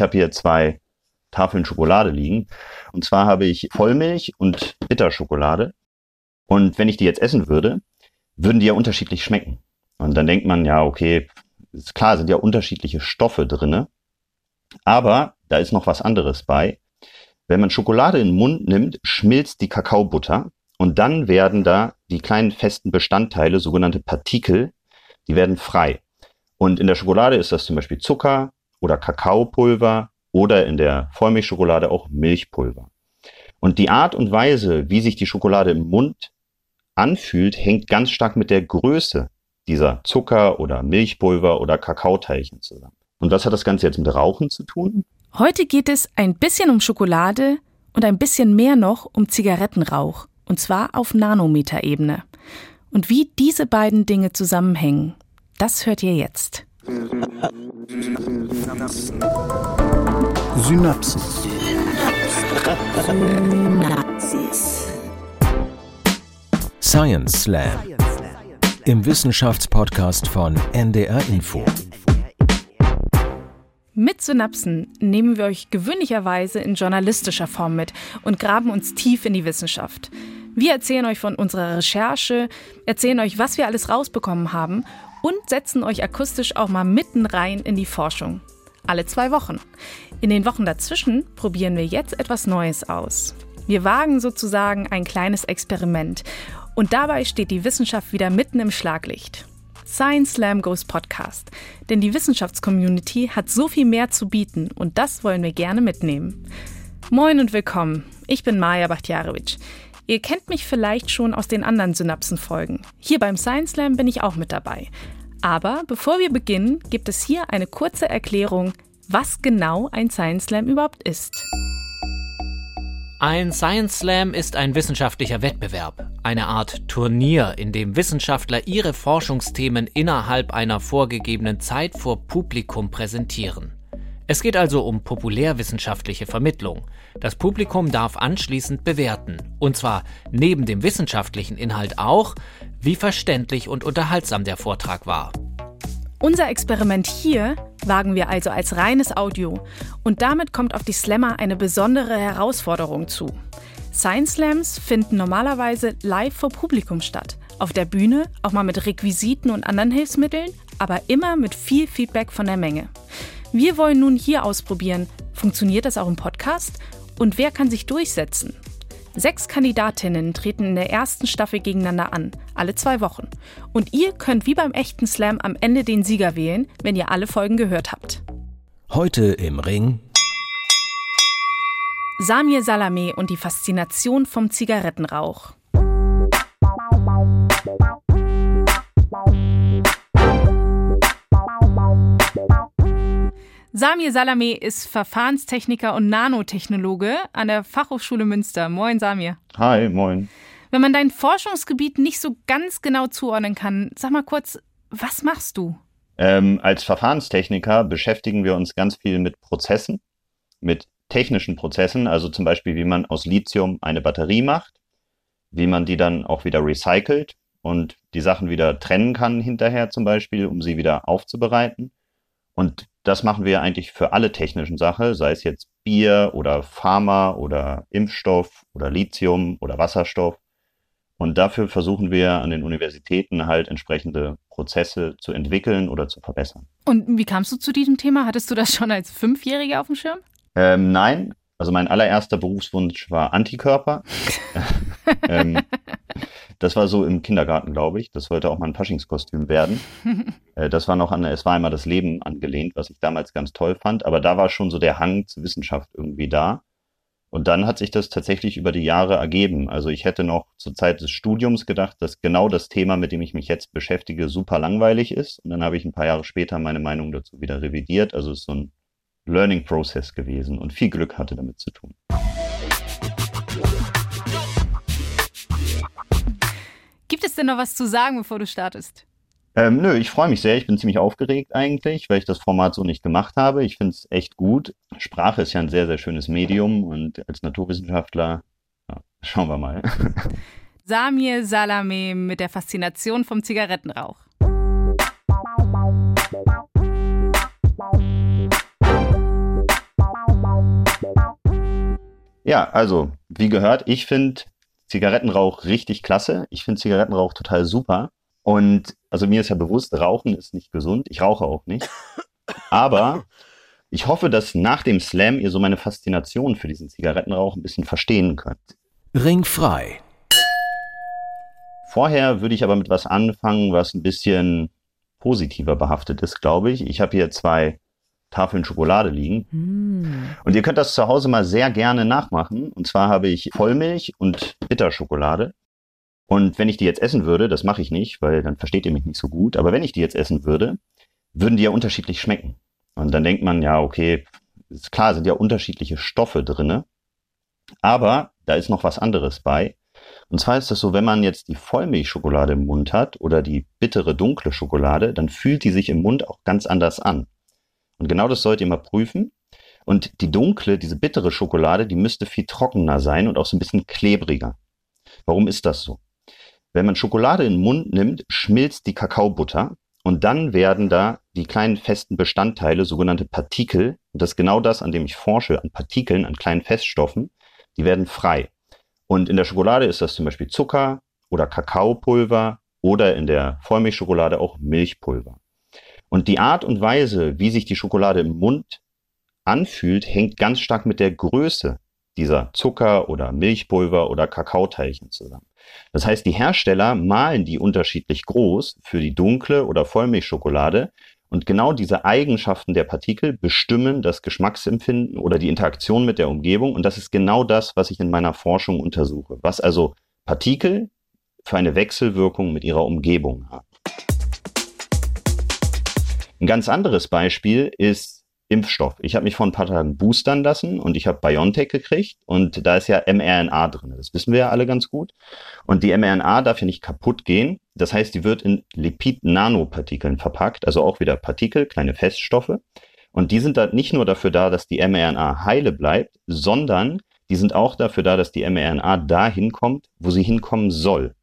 habe hier zwei Tafeln Schokolade liegen. Und zwar habe ich Vollmilch und Bitterschokolade. Und wenn ich die jetzt essen würde, würden die ja unterschiedlich schmecken. Und dann denkt man, ja, okay, ist klar, sind ja unterschiedliche Stoffe drinne. Aber da ist noch was anderes bei. Wenn man Schokolade in den Mund nimmt, schmilzt die Kakaobutter und dann werden da die kleinen festen Bestandteile, sogenannte Partikel, die werden frei. Und in der Schokolade ist das zum Beispiel Zucker oder Kakaopulver oder in der Vollmilchschokolade auch Milchpulver. Und die Art und Weise, wie sich die Schokolade im Mund anfühlt, hängt ganz stark mit der Größe dieser Zucker- oder Milchpulver- oder Kakaoteilchen zusammen. Und was hat das Ganze jetzt mit Rauchen zu tun? Heute geht es ein bisschen um Schokolade und ein bisschen mehr noch um Zigarettenrauch. Und zwar auf Nanometerebene. Und wie diese beiden Dinge zusammenhängen, das hört ihr jetzt. Synapsen. Science Slam. Im Wissenschaftspodcast von NDR Info. Mit Synapsen nehmen wir euch gewöhnlicherweise in journalistischer Form mit und graben uns tief in die Wissenschaft. Wir erzählen euch von unserer Recherche, erzählen euch, was wir alles rausbekommen haben und setzen euch akustisch auch mal mitten rein in die Forschung. Alle zwei Wochen. In den Wochen dazwischen probieren wir jetzt etwas Neues aus. Wir wagen sozusagen ein kleines Experiment und dabei steht die Wissenschaft wieder mitten im Schlaglicht. Science Slam Goes Podcast. Denn die Wissenschaftscommunity hat so viel mehr zu bieten und das wollen wir gerne mitnehmen. Moin und willkommen. Ich bin Maja Bachtjarewitsch. Ihr kennt mich vielleicht schon aus den anderen Synapsen-Folgen. Hier beim Science Slam bin ich auch mit dabei. Aber bevor wir beginnen, gibt es hier eine kurze Erklärung, was genau ein Science Slam überhaupt ist. Ein Science Slam ist ein wissenschaftlicher Wettbewerb, eine Art Turnier, in dem Wissenschaftler ihre Forschungsthemen innerhalb einer vorgegebenen Zeit vor Publikum präsentieren. Es geht also um populärwissenschaftliche Vermittlung. Das Publikum darf anschließend bewerten, und zwar neben dem wissenschaftlichen Inhalt auch, wie verständlich und unterhaltsam der Vortrag war. Unser Experiment hier wagen wir also als reines Audio und damit kommt auf die Slammer eine besondere Herausforderung zu. Science Slams finden normalerweise live vor Publikum statt. Auf der Bühne, auch mal mit Requisiten und anderen Hilfsmitteln, aber immer mit viel Feedback von der Menge. Wir wollen nun hier ausprobieren, funktioniert das auch im Podcast und wer kann sich durchsetzen? Sechs Kandidatinnen treten in der ersten Staffel gegeneinander an, alle zwei Wochen. Und ihr könnt wie beim echten Slam am Ende den Sieger wählen, wenn ihr alle Folgen gehört habt. Heute im Ring. Samir Salameh und die Faszination vom Zigarettenrauch. Samir Salameh ist Verfahrenstechniker und Nanotechnologe an der Fachhochschule Münster. Moin, Samir. Hi, moin. Wenn man dein Forschungsgebiet nicht so ganz genau zuordnen kann, sag mal kurz, was machst du? Ähm, als Verfahrenstechniker beschäftigen wir uns ganz viel mit Prozessen, mit technischen Prozessen, also zum Beispiel, wie man aus Lithium eine Batterie macht, wie man die dann auch wieder recycelt und die Sachen wieder trennen kann hinterher zum Beispiel, um sie wieder aufzubereiten. Und das machen wir eigentlich für alle technischen Sachen, sei es jetzt Bier oder Pharma oder Impfstoff oder Lithium oder Wasserstoff. Und dafür versuchen wir an den Universitäten halt entsprechende Prozesse zu entwickeln oder zu verbessern. Und wie kamst du zu diesem Thema? Hattest du das schon als Fünfjähriger auf dem Schirm? Ähm, nein, also mein allererster Berufswunsch war Antikörper. ähm, das war so im Kindergarten, glaube ich. Das sollte auch mal ein Faschingskostüm werden. äh, das war noch an, es war einmal das Leben angelehnt, was ich damals ganz toll fand. Aber da war schon so der Hang zur Wissenschaft irgendwie da. Und dann hat sich das tatsächlich über die Jahre ergeben. Also ich hätte noch zur Zeit des Studiums gedacht, dass genau das Thema, mit dem ich mich jetzt beschäftige, super langweilig ist. Und dann habe ich ein paar Jahre später meine Meinung dazu wieder revidiert. Also es ist so ein Learning Process gewesen und viel Glück hatte damit zu tun. Gibt es denn noch was zu sagen, bevor du startest? Ähm, nö, ich freue mich sehr. Ich bin ziemlich aufgeregt eigentlich, weil ich das Format so nicht gemacht habe. Ich finde es echt gut. Sprache ist ja ein sehr, sehr schönes Medium und als Naturwissenschaftler, ja, schauen wir mal. Samir Salameh mit der Faszination vom Zigarettenrauch. Ja, also, wie gehört, ich finde Zigarettenrauch richtig klasse. Ich finde Zigarettenrauch total super. Und also mir ist ja bewusst, Rauchen ist nicht gesund. Ich rauche auch nicht. Aber ich hoffe, dass nach dem Slam ihr so meine Faszination für diesen Zigarettenrauch ein bisschen verstehen könnt. Ringfrei. Vorher würde ich aber mit was anfangen, was ein bisschen positiver behaftet ist, glaube ich. Ich habe hier zwei Tafeln Schokolade liegen. Mm. Und ihr könnt das zu Hause mal sehr gerne nachmachen. Und zwar habe ich Vollmilch und Bitterschokolade. Und wenn ich die jetzt essen würde, das mache ich nicht, weil dann versteht ihr mich nicht so gut, aber wenn ich die jetzt essen würde, würden die ja unterschiedlich schmecken. Und dann denkt man, ja, okay, ist klar, sind ja unterschiedliche Stoffe drinne. Aber da ist noch was anderes bei. Und zwar ist das so, wenn man jetzt die Vollmilchschokolade im Mund hat oder die bittere dunkle Schokolade, dann fühlt die sich im Mund auch ganz anders an. Und genau das sollt ihr mal prüfen. Und die dunkle, diese bittere Schokolade, die müsste viel trockener sein und auch so ein bisschen klebriger. Warum ist das so? Wenn man Schokolade in den Mund nimmt, schmilzt die Kakaobutter und dann werden da die kleinen festen Bestandteile, sogenannte Partikel, und das ist genau das, an dem ich forsche, an Partikeln, an kleinen Feststoffen, die werden frei. Und in der Schokolade ist das zum Beispiel Zucker oder Kakaopulver oder in der Vollmilchschokolade auch Milchpulver. Und die Art und Weise, wie sich die Schokolade im Mund anfühlt, hängt ganz stark mit der Größe dieser Zucker- oder Milchpulver- oder Kakaoteilchen zusammen. Das heißt, die Hersteller malen die unterschiedlich groß für die dunkle oder Vollmilchschokolade und genau diese Eigenschaften der Partikel bestimmen das Geschmacksempfinden oder die Interaktion mit der Umgebung und das ist genau das, was ich in meiner Forschung untersuche, was also Partikel für eine Wechselwirkung mit ihrer Umgebung haben. Ein ganz anderes Beispiel ist Impfstoff. Ich habe mich vor ein paar Tagen boostern lassen und ich habe BioNTech gekriegt und da ist ja mRNA drin. Das wissen wir ja alle ganz gut. Und die mRNA darf ja nicht kaputt gehen. Das heißt, die wird in Lipid-Nanopartikeln verpackt, also auch wieder Partikel, kleine Feststoffe. Und die sind da nicht nur dafür da, dass die mRNA heile bleibt, sondern die sind auch dafür da, dass die mRNA dahin kommt, wo sie hinkommen soll.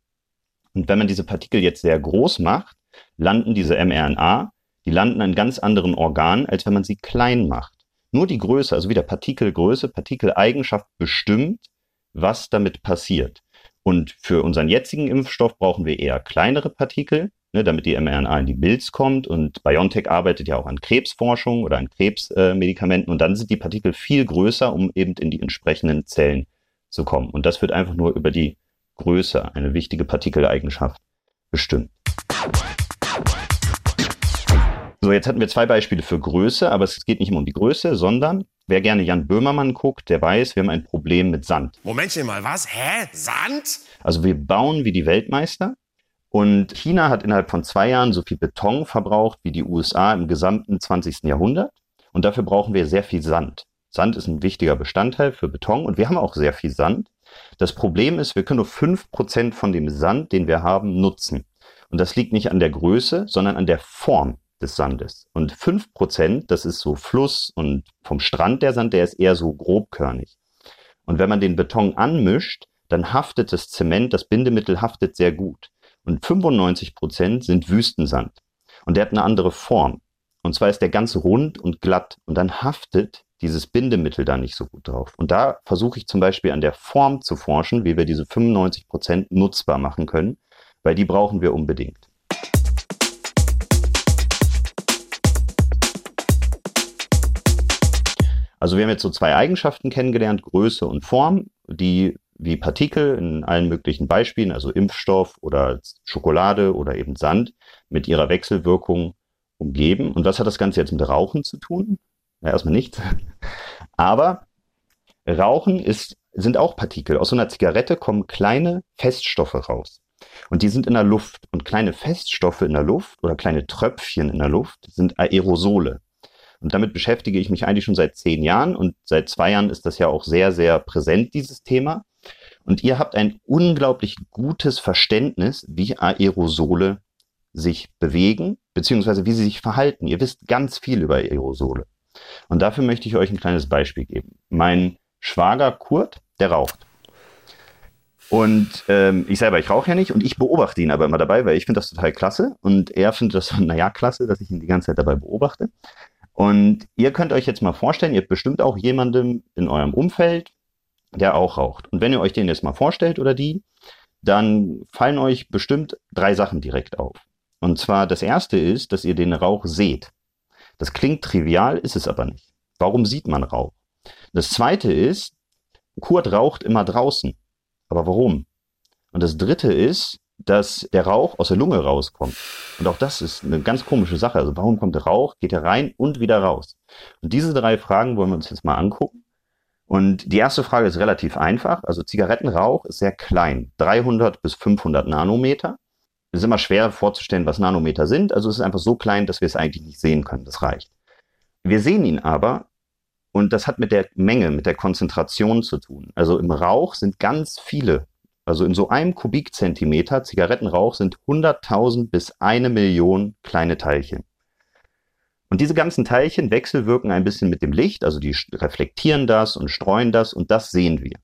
Und wenn man diese Partikel jetzt sehr groß macht, landen diese mRNA die landen an ganz anderen Organen, als wenn man sie klein macht. Nur die Größe, also wieder Partikelgröße, Partikeleigenschaft bestimmt, was damit passiert. Und für unseren jetzigen Impfstoff brauchen wir eher kleinere Partikel, ne, damit die mRNA in die Milz kommt. Und BioNTech arbeitet ja auch an Krebsforschung oder an Krebsmedikamenten. Äh, und dann sind die Partikel viel größer, um eben in die entsprechenden Zellen zu kommen. Und das wird einfach nur über die Größe, eine wichtige Partikeleigenschaft, bestimmt. So, jetzt hatten wir zwei Beispiele für Größe, aber es geht nicht immer um die Größe, sondern wer gerne Jan Böhmermann guckt, der weiß, wir haben ein Problem mit Sand. Momentchen mal, was? Hä? Sand? Also wir bauen wie die Weltmeister und China hat innerhalb von zwei Jahren so viel Beton verbraucht wie die USA im gesamten 20. Jahrhundert und dafür brauchen wir sehr viel Sand. Sand ist ein wichtiger Bestandteil für Beton und wir haben auch sehr viel Sand. Das Problem ist, wir können nur fünf Prozent von dem Sand, den wir haben, nutzen. Und das liegt nicht an der Größe, sondern an der Form des Sandes. Und fünf Prozent, das ist so Fluss und vom Strand der Sand, der ist eher so grobkörnig. Und wenn man den Beton anmischt, dann haftet das Zement, das Bindemittel haftet sehr gut. Und 95 Prozent sind Wüstensand. Und der hat eine andere Form. Und zwar ist der ganz rund und glatt. Und dann haftet dieses Bindemittel da nicht so gut drauf. Und da versuche ich zum Beispiel an der Form zu forschen, wie wir diese 95 Prozent nutzbar machen können, weil die brauchen wir unbedingt. Also wir haben jetzt so zwei Eigenschaften kennengelernt, Größe und Form, die wie Partikel in allen möglichen Beispielen, also Impfstoff oder Schokolade oder eben Sand, mit ihrer Wechselwirkung umgeben. Und was hat das Ganze jetzt mit Rauchen zu tun? Ja, erstmal nichts. Aber Rauchen ist, sind auch Partikel. Aus so einer Zigarette kommen kleine Feststoffe raus. Und die sind in der Luft. Und kleine Feststoffe in der Luft oder kleine Tröpfchen in der Luft sind Aerosole. Und damit beschäftige ich mich eigentlich schon seit zehn Jahren und seit zwei Jahren ist das ja auch sehr, sehr präsent, dieses Thema. Und ihr habt ein unglaublich gutes Verständnis, wie Aerosole sich bewegen, beziehungsweise wie sie sich verhalten. Ihr wisst ganz viel über Aerosole. Und dafür möchte ich euch ein kleines Beispiel geben. Mein Schwager Kurt, der raucht. Und ähm, ich selber, ich rauche ja nicht und ich beobachte ihn aber immer dabei, weil ich finde das total klasse. Und er findet das, naja, klasse, dass ich ihn die ganze Zeit dabei beobachte. Und ihr könnt euch jetzt mal vorstellen, ihr habt bestimmt auch jemandem in eurem Umfeld, der auch raucht. Und wenn ihr euch den jetzt mal vorstellt oder die, dann fallen euch bestimmt drei Sachen direkt auf. Und zwar das erste ist, dass ihr den Rauch seht. Das klingt trivial, ist es aber nicht. Warum sieht man Rauch? Das zweite ist, Kurt raucht immer draußen. Aber warum? Und das dritte ist, dass der Rauch aus der Lunge rauskommt. Und auch das ist eine ganz komische Sache. Also warum kommt der Rauch, geht er rein und wieder raus? Und diese drei Fragen wollen wir uns jetzt mal angucken. Und die erste Frage ist relativ einfach. Also Zigarettenrauch ist sehr klein, 300 bis 500 Nanometer. Es ist immer schwer vorzustellen, was Nanometer sind. Also es ist einfach so klein, dass wir es eigentlich nicht sehen können. Das reicht. Wir sehen ihn aber und das hat mit der Menge, mit der Konzentration zu tun. Also im Rauch sind ganz viele, also in so einem Kubikzentimeter Zigarettenrauch sind 100.000 bis eine Million kleine Teilchen. Und diese ganzen Teilchen wechselwirken ein bisschen mit dem Licht, also die reflektieren das und streuen das und das sehen wir.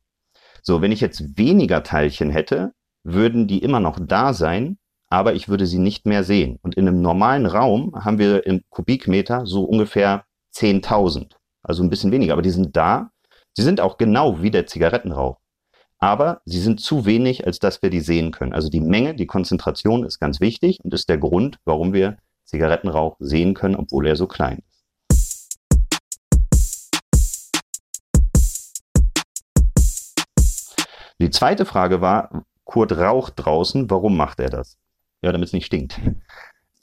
So, wenn ich jetzt weniger Teilchen hätte, würden die immer noch da sein, aber ich würde sie nicht mehr sehen. Und in einem normalen Raum haben wir im Kubikmeter so ungefähr 10.000, also ein bisschen weniger, aber die sind da. Sie sind auch genau wie der Zigarettenrauch. Aber sie sind zu wenig, als dass wir die sehen können. Also die Menge, die Konzentration ist ganz wichtig und ist der Grund, warum wir Zigarettenrauch sehen können, obwohl er so klein ist. Die zweite Frage war, Kurt raucht draußen, warum macht er das? Ja, damit es nicht stinkt.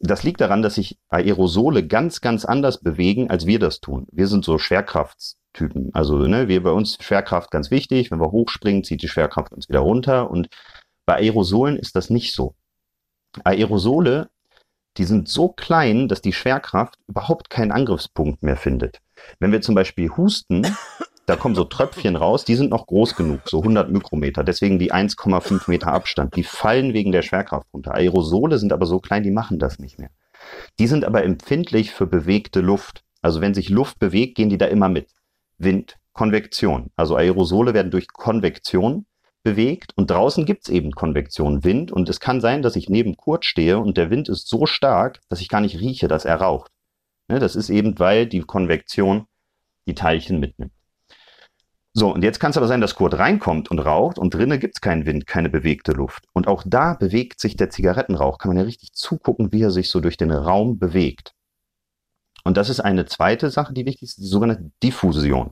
Das liegt daran, dass sich Aerosole ganz, ganz anders bewegen, als wir das tun. Wir sind so Schwerkraftstypen. Also, ne, wir bei uns Schwerkraft ganz wichtig. Wenn wir hochspringen, zieht die Schwerkraft uns wieder runter. Und bei Aerosolen ist das nicht so. Aerosole die sind so klein, dass die Schwerkraft überhaupt keinen Angriffspunkt mehr findet. Wenn wir zum Beispiel husten, da kommen so Tröpfchen raus, die sind noch groß genug, so 100 Mikrometer, deswegen die 1,5 Meter Abstand. Die fallen wegen der Schwerkraft runter. Aerosole sind aber so klein, die machen das nicht mehr. Die sind aber empfindlich für bewegte Luft. Also wenn sich Luft bewegt, gehen die da immer mit. Wind, Konvektion. Also Aerosole werden durch Konvektion bewegt und draußen gibt's eben Konvektion, Wind und es kann sein, dass ich neben Kurt stehe und der Wind ist so stark, dass ich gar nicht rieche, dass er raucht. Ne, das ist eben, weil die Konvektion die Teilchen mitnimmt. So, und jetzt kann es aber sein, dass Kurt reinkommt und raucht und drinnen gibt's keinen Wind, keine bewegte Luft. Und auch da bewegt sich der Zigarettenrauch, kann man ja richtig zugucken, wie er sich so durch den Raum bewegt. Und das ist eine zweite Sache, die wichtig ist, die sogenannte Diffusion.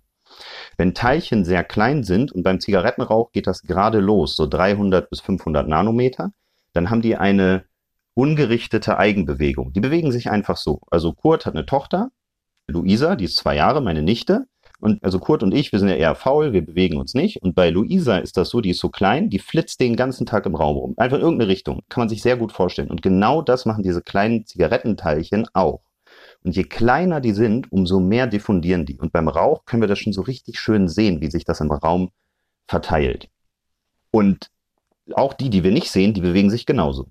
Wenn Teilchen sehr klein sind und beim Zigarettenrauch geht das gerade los, so 300 bis 500 Nanometer, dann haben die eine ungerichtete Eigenbewegung. Die bewegen sich einfach so. Also Kurt hat eine Tochter, Luisa, die ist zwei Jahre, meine Nichte. Und also Kurt und ich, wir sind ja eher faul, wir bewegen uns nicht. Und bei Luisa ist das so, die ist so klein, die flitzt den ganzen Tag im Raum rum. Einfach in irgendeine Richtung. Kann man sich sehr gut vorstellen. Und genau das machen diese kleinen Zigarettenteilchen auch. Und je kleiner die sind, umso mehr diffundieren die. Und beim Rauch können wir das schon so richtig schön sehen, wie sich das im Raum verteilt. Und auch die, die wir nicht sehen, die bewegen sich genauso.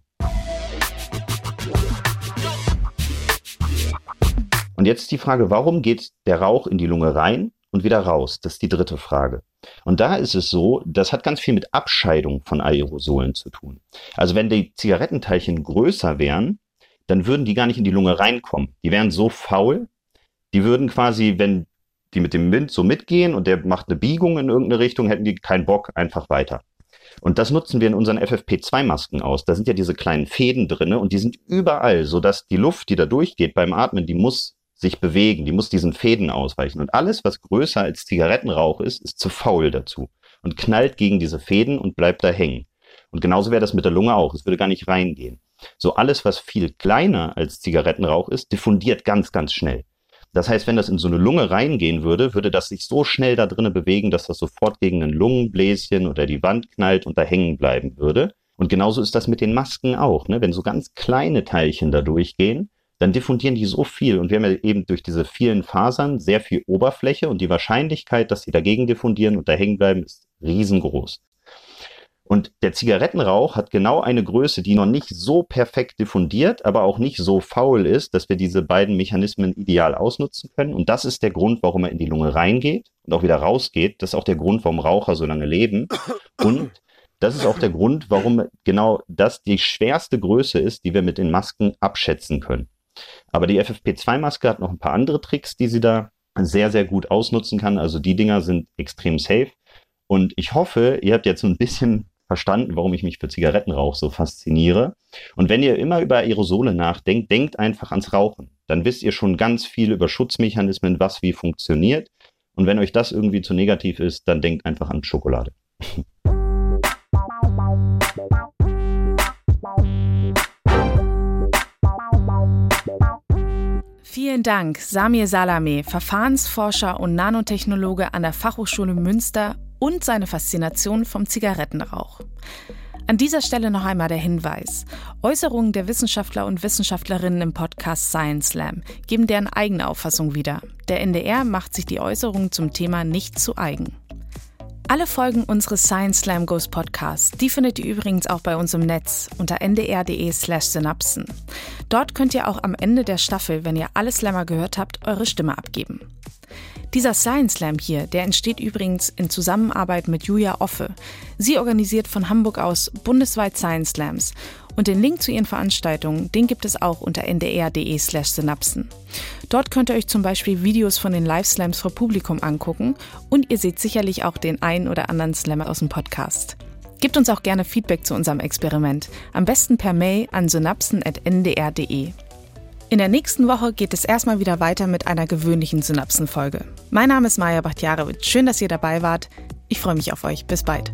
Und jetzt die Frage, warum geht der Rauch in die Lunge rein und wieder raus? Das ist die dritte Frage. Und da ist es so, das hat ganz viel mit Abscheidung von Aerosolen zu tun. Also wenn die Zigarettenteilchen größer wären, dann würden die gar nicht in die Lunge reinkommen. Die wären so faul, die würden quasi, wenn die mit dem Wind so mitgehen und der macht eine Biegung in irgendeine Richtung, hätten die keinen Bock, einfach weiter. Und das nutzen wir in unseren FFP2-Masken aus. Da sind ja diese kleinen Fäden drinne und die sind überall, sodass die Luft, die da durchgeht beim Atmen, die muss sich bewegen, die muss diesen Fäden ausweichen. Und alles, was größer als Zigarettenrauch ist, ist zu faul dazu und knallt gegen diese Fäden und bleibt da hängen. Und genauso wäre das mit der Lunge auch. Es würde gar nicht reingehen. So alles, was viel kleiner als Zigarettenrauch ist, diffundiert ganz, ganz schnell. Das heißt, wenn das in so eine Lunge reingehen würde, würde das sich so schnell da drinnen bewegen, dass das sofort gegen ein Lungenbläschen oder die Wand knallt und da hängen bleiben würde. Und genauso ist das mit den Masken auch. Ne? Wenn so ganz kleine Teilchen da durchgehen, dann diffundieren die so viel. Und wir haben ja eben durch diese vielen Fasern sehr viel Oberfläche und die Wahrscheinlichkeit, dass sie dagegen diffundieren und da hängen bleiben, ist riesengroß. Und der Zigarettenrauch hat genau eine Größe, die noch nicht so perfekt diffundiert, aber auch nicht so faul ist, dass wir diese beiden Mechanismen ideal ausnutzen können. Und das ist der Grund, warum er in die Lunge reingeht und auch wieder rausgeht. Das ist auch der Grund, warum Raucher so lange leben. Und das ist auch der Grund, warum genau das die schwerste Größe ist, die wir mit den Masken abschätzen können. Aber die FFP2-Maske hat noch ein paar andere Tricks, die sie da sehr, sehr gut ausnutzen kann. Also die Dinger sind extrem safe. Und ich hoffe, ihr habt jetzt so ein bisschen verstanden, warum ich mich für Zigarettenrauch so fasziniere. Und wenn ihr immer über Aerosole nachdenkt, denkt einfach ans Rauchen. Dann wisst ihr schon ganz viel über Schutzmechanismen, was wie funktioniert. Und wenn euch das irgendwie zu negativ ist, dann denkt einfach an Schokolade. Vielen Dank, Samir Salame, Verfahrensforscher und Nanotechnologe an der Fachhochschule Münster und seine Faszination vom Zigarettenrauch. An dieser Stelle noch einmal der Hinweis. Äußerungen der Wissenschaftler und Wissenschaftlerinnen im Podcast Science Slam geben deren eigene Auffassung wieder. Der NDR macht sich die Äußerungen zum Thema nicht zu eigen. Alle Folgen unseres Science Slam Goes Podcasts, die findet ihr übrigens auch bei uns im Netz unter ndr.de slash synapsen. Dort könnt ihr auch am Ende der Staffel, wenn ihr alle Slammer gehört habt, eure Stimme abgeben. Dieser Science Slam hier, der entsteht übrigens in Zusammenarbeit mit Julia Offe. Sie organisiert von Hamburg aus bundesweit Science Slams und den Link zu ihren Veranstaltungen, den gibt es auch unter ndr.de slash synapsen. Dort könnt ihr euch zum Beispiel Videos von den Live-Slams vor Publikum angucken und ihr seht sicherlich auch den einen oder anderen Slammer aus dem Podcast. Gebt uns auch gerne Feedback zu unserem Experiment. Am besten per Mail an synapsen.ndr.de. In der nächsten Woche geht es erstmal wieder weiter mit einer gewöhnlichen Synapsenfolge. Mein Name ist Maja Bachtjarewitsch. Schön, dass ihr dabei wart. Ich freue mich auf euch. Bis bald.